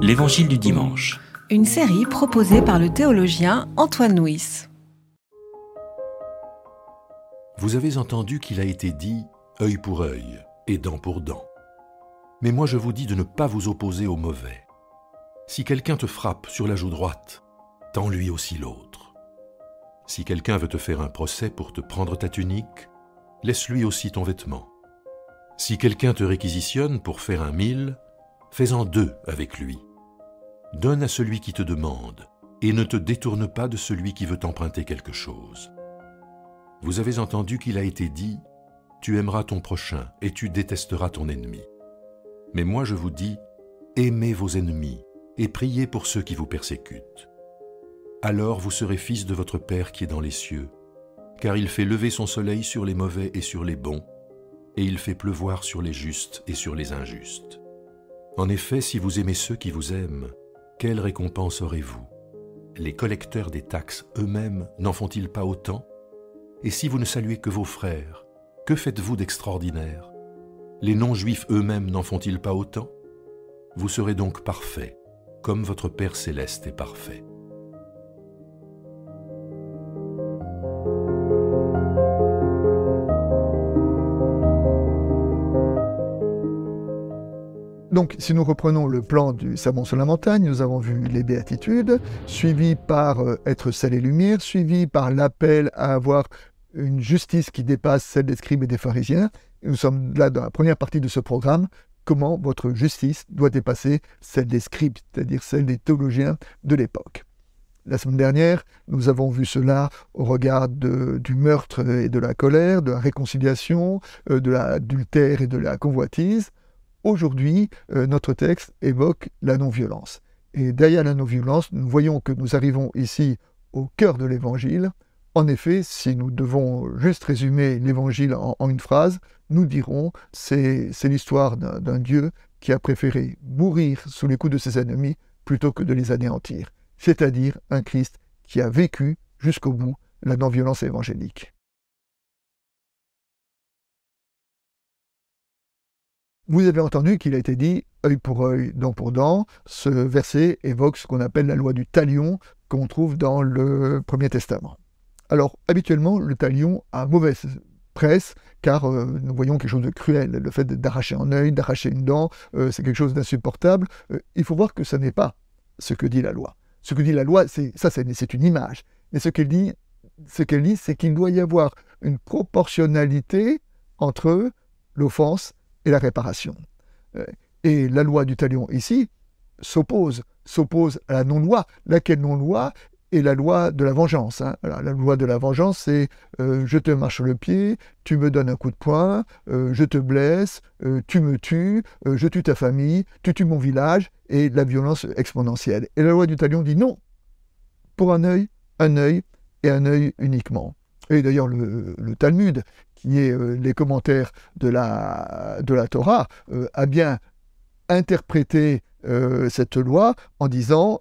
L'Évangile du dimanche. Une série proposée par le théologien Antoine Nuis. Vous avez entendu qu'il a été dit œil pour œil et dent pour dent. Mais moi je vous dis de ne pas vous opposer au mauvais. Si quelqu'un te frappe sur la joue droite, tends lui aussi l'autre. Si quelqu'un veut te faire un procès pour te prendre ta tunique, laisse-lui aussi ton vêtement. Si quelqu'un te réquisitionne pour faire un mille, fais-en deux avec lui. Donne à celui qui te demande, et ne te détourne pas de celui qui veut t'emprunter quelque chose. Vous avez entendu qu'il a été dit, Tu aimeras ton prochain et tu détesteras ton ennemi. Mais moi je vous dis, aimez vos ennemis et priez pour ceux qui vous persécutent. Alors vous serez fils de votre Père qui est dans les cieux, car il fait lever son soleil sur les mauvais et sur les bons, et il fait pleuvoir sur les justes et sur les injustes. En effet, si vous aimez ceux qui vous aiment, quelle récompense aurez-vous? Les collecteurs des taxes eux-mêmes n'en font-ils pas autant? Et si vous ne saluez que vos frères, que faites-vous d'extraordinaire? Les non-juifs eux-mêmes n'en font-ils pas autant? Vous serez donc parfaits, comme votre Père céleste est parfait. Donc, si nous reprenons le plan du Sermon sur la montagne, nous avons vu les béatitudes, suivi par euh, être sel et lumière, suivi par l'appel à avoir une justice qui dépasse celle des scribes et des pharisiens. Nous sommes là dans la première partie de ce programme, comment votre justice doit dépasser celle des scribes, c'est-à-dire celle des théologiens de l'époque. La semaine dernière, nous avons vu cela au regard du meurtre et de la colère, de la réconciliation, euh, de l'adultère et de la convoitise. Aujourd'hui, euh, notre texte évoque la non-violence. Et derrière la non-violence, nous voyons que nous arrivons ici au cœur de l'Évangile. En effet, si nous devons juste résumer l'Évangile en, une phrase, nous dirons c'est l'histoire d'un Dieu qui a préféré mourir sous les coups de ses ennemis plutôt que de les anéantir, c'est-à-dire un Christ qui a vécu jusqu'au bout la non-violence évangélique. Vous avez entendu qu'il a été dit œil pour œil, dent pour dent. Ce verset évoque ce qu'on appelle la loi du talion qu'on trouve dans le Premier Testament. Alors, habituellement, le talion a mauvaise presse, car euh, nous voyons quelque chose de cruel. Le fait d'arracher un œil, d'arracher une dent, euh, c'est quelque chose d'insupportable. Euh, il faut voir que ce n'est pas ce que dit la loi. Ce que dit la loi, c'est ça, c'est une image. Mais ce qu'elle dit, ce qu'elle dit, c'est qu'il doit y avoir une proportionnalité entre l'offense et la réparation. Euh, et la loi du talion ici s'oppose, s'oppose à la non-loi, laquelle non-loi est la loi de la vengeance. Hein. la loi de la vengeance, c'est euh, je te marche le pied, tu me donnes un coup de poing, euh, je te blesse, tu me tues, je tue ta famille, tu tues mon village, et la violence exponentielle. Et la loi du talion dit non, pour un œil, un œil et un œil uniquement. Et d'ailleurs, le, Talmud, qui est euh, les commentaires de la, Torah, euh, a bien interprété euh, cette loi en disant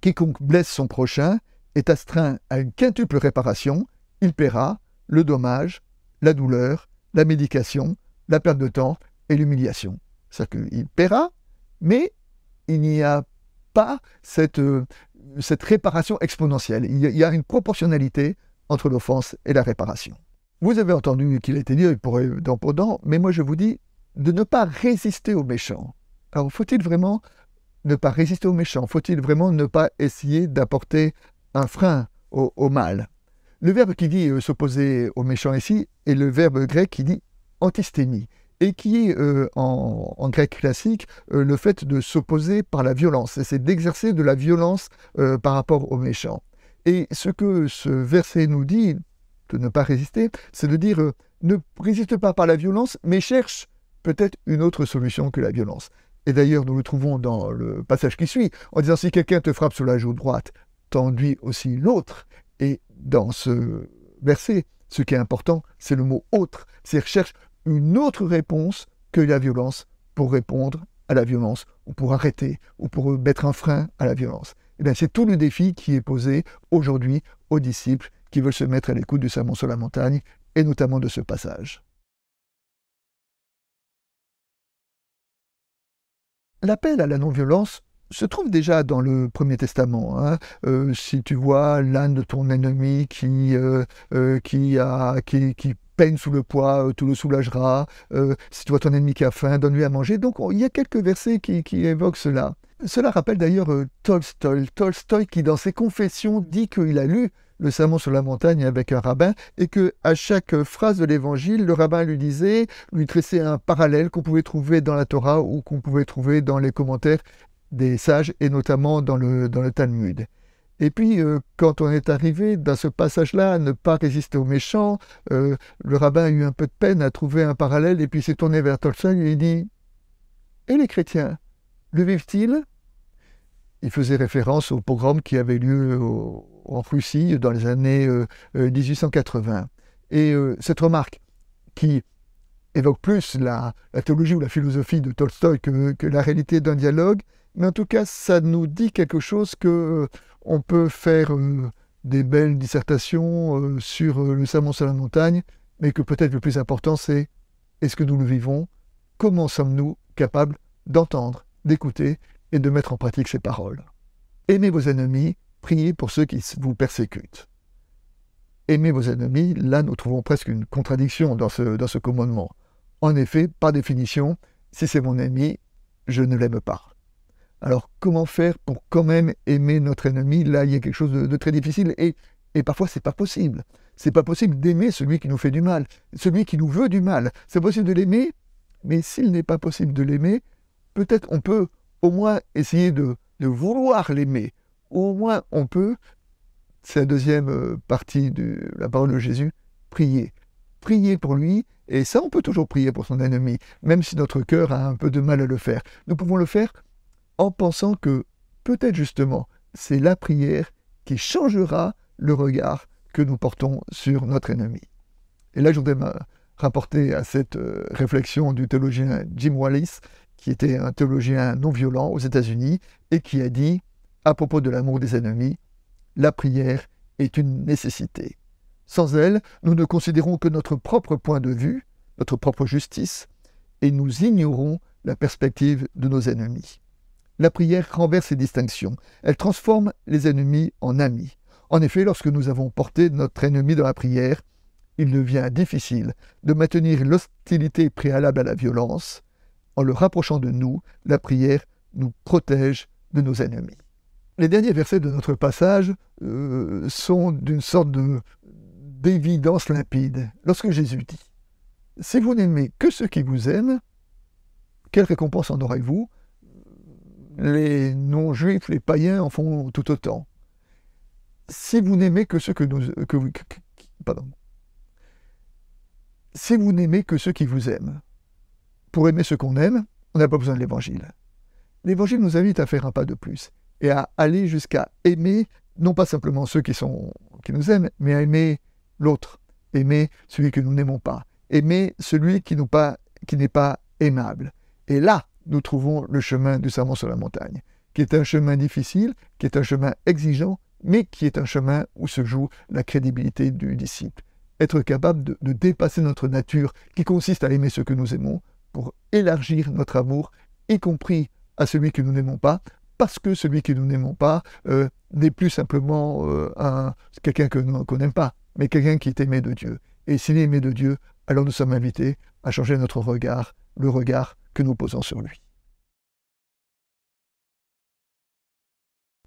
Quiconque blesse son prochain est astreint à une quintuple réparation, il paiera le dommage, la douleur, la médication, la perte de temps et l'humiliation. C'est-à-dire qu'il paiera, mais il n'y a pas cette réparation exponentielle. Il y a une proportionnalité entre l'offense et la réparation. Vous avez entendu qu'il a été dit pour dent pour mais moi je vous dis de ne pas résister aux méchants. Alors faut-il vraiment ne pas résister aux méchants? Faut-il vraiment ne pas essayer d'apporter un frein au, mal? Le verbe qui dit euh, s'opposer aux méchants ici est le verbe grec qui dit antistémie et qui est euh, en, grec classique euh, le fait de s'opposer par la violence. C'est d'exercer de la violence par rapport aux méchants. Et ce que ce verset nous dit, de ne pas résister, c'est de dire euh, ne résiste pas par la violence, mais cherche peut-être une autre solution que la violence. Et d'ailleurs, nous le trouvons dans le passage qui suit, en disant si quelqu'un te frappe sur la joue droite, tends-lui aussi l'autre. Et dans ce verset, ce qui est important, c'est le mot autre. C'est cherche une autre réponse que la violence pour répondre à la violence, ou pour arrêter, ou pour mettre un frein à la violence. Eh c'est tout le défi qui est posé aujourd'hui aux disciples qui veulent se mettre à l'écoute du sermon sur la montagne, et notamment de ce passage. l'appel à la non-violence se trouve déjà dans le Premier Testament. Hein. Euh, si tu vois l'âne de ton ennemi qui, euh, euh, qui, peine sous le poids, tu le soulageras. si tu vois ton ennemi qui a faim, donne-lui à manger. Donc il y a quelques versets qui, qui évoquent cela. Cela rappelle d'ailleurs Tolstoï. Tolstoï qui dans ses confessions dit qu'il a lu le sermon sur la montagne avec un rabbin, et que à chaque phrase de l'évangile, le rabbin lui disait, lui tressait un parallèle qu'on pouvait trouver dans la Torah ou qu'on pouvait trouver dans les commentaires des sages, et notamment dans le, dans le Talmud. Et puis, euh, quand on est arrivé dans ce passage-là à ne pas résister aux méchants, euh, le rabbin a eu un peu de peine à trouver un parallèle, et puis s'est tourné vers Tolstoy et il dit Et les chrétiens, le vivent-ils? Il faisait référence au pogrom qui avait lieu au, en Russie dans les années 1880. Euh, euh, Et euh, cette remarque, qui évoque plus la, théologie ou la philosophie de Tolstoï que, la réalité d'un dialogue, mais en tout cas, ça nous dit quelque chose que on peut faire des belles dissertations sur le sermon sur la montagne, mais que peut-être le plus important, c'est est-ce que nous le vivons? Comment sommes-nous capables d'entendre, d'écouter et de mettre en pratique ces paroles? Aimez vos ennemis, priez pour ceux qui vous persécutent. Aimez vos ennemis, là nous trouvons presque une contradiction dans ce, commandement. En effet, par définition, si c'est mon ennemi, je ne l'aime pas. Alors comment faire pour quand même aimer notre ennemi? Là, il y a quelque chose de, très difficile et, parfois c'est pas possible. C'est pas possible d'aimer celui qui nous fait du mal, celui qui nous veut du mal. C'est possible de l'aimer, mais s'il n'est pas possible de l'aimer, peut-être on peut au moins essayer de vouloir l'aimer, au moins on peut, c'est la deuxième euh, partie de la parole de Jésus, prier. Prier pour lui, et ça on peut toujours prier pour son ennemi, même si notre cœur a un peu de mal à le faire. Nous pouvons le faire en pensant que peut-être justement c'est la prière qui changera le regard que nous portons sur notre ennemi. Et là je voudrais me rapporter à cette euh, réflexion du théologien Jim Wallis, qui était un théologien non violent aux États-Unis, et qui a dit à propos de l'amour des ennemis, la prière est une nécessité. Sans elle, nous ne considérons que notre propre point de vue, notre propre justice, et nous ignorons la perspective de nos ennemis. La prière renverse ces distinctions, elle transforme les ennemis en amis. En effet, lorsque nous avons porté notre ennemi dans la prière, il devient difficile de maintenir l'hostilité préalable à la violence. En le rapprochant de nous, la prière nous protège de nos ennemis. Les derniers versets de notre passage euh, sont d'une sorte d'évidence limpide. Lorsque Jésus dit Si vous n'aimez que ceux qui vous aiment, quelle récompense en aurez-vous? Les non-juifs, les païens en font tout autant. Si vous n'aimez que ceux que nous. Pardon. Si vous n'aimez que ceux qui vous aiment, pour aimer ceux qu'on aime, on n'a pas besoin de l'évangile. L'évangile nous invite à faire un pas de plus et à aller jusqu'à aimer, non pas simplement ceux qui, sont, qui nous aiment, mais à aimer l'autre, aimer celui que nous n'aimons pas, aimer celui qui, n'est pas, aimable. Et là, nous trouvons le chemin du serment sur la montagne, qui est un chemin difficile, qui est un chemin exigeant, mais qui est un chemin où se joue la crédibilité du disciple. Être capable de, de dépasser notre nature, qui consiste à aimer ce que nous aimons, pour élargir notre amour, y compris à celui que nous n'aimons pas, parce que celui que nous n'aimons pas euh, n'est plus simplement euh, un, quelqu'un que qu'on n'aime pas, mais quelqu'un qui est aimé de Dieu. Et s'il est aimé de Dieu, alors nous sommes invités à changer notre regard, le regard que nous posons sur lui.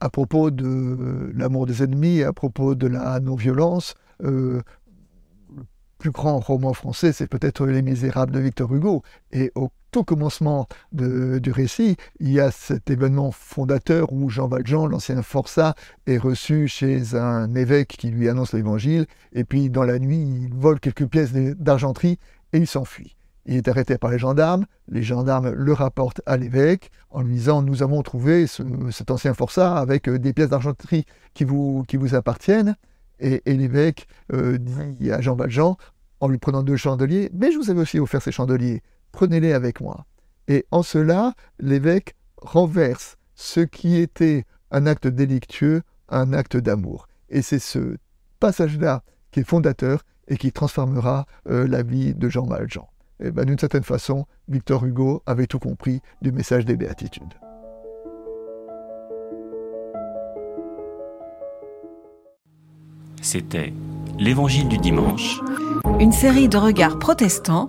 À propos de l'amour des ennemis, à propos de la non-violence, euh, plus grand roman français, c'est peut-être Les Misérables de Victor Hugo. Tout commencement du récit, il y a cet événement fondateur où Jean Valjean, l'ancien forçat, est reçu chez un évêque qui lui annonce l'évangile. Et puis, dans la nuit, il vole quelques pièces d'argenterie et il s'enfuit. Il est arrêté par les gendarmes. Les gendarmes le rapportent à l'évêque en lui disant Nous avons trouvé cet ancien forçat avec euh, des pièces d'argenterie qui vous, qui vous appartiennent. Et, l'évêque euh, dit à Jean Valjean, en lui prenant deux chandeliers, mais je vous avais aussi offert ces chandeliers, prenez-les avec moi. Et en cela, l'évêque renverse ce qui était un acte délictueux, un acte d'amour. Et c'est ce passage-là qui est fondateur et qui transformera euh, la vie de Jean Valjean. Et d'une certaine façon, Victor Hugo avait tout compris du message des béatitudes. C'était l'Évangile du dimanche. Une série de regards protestants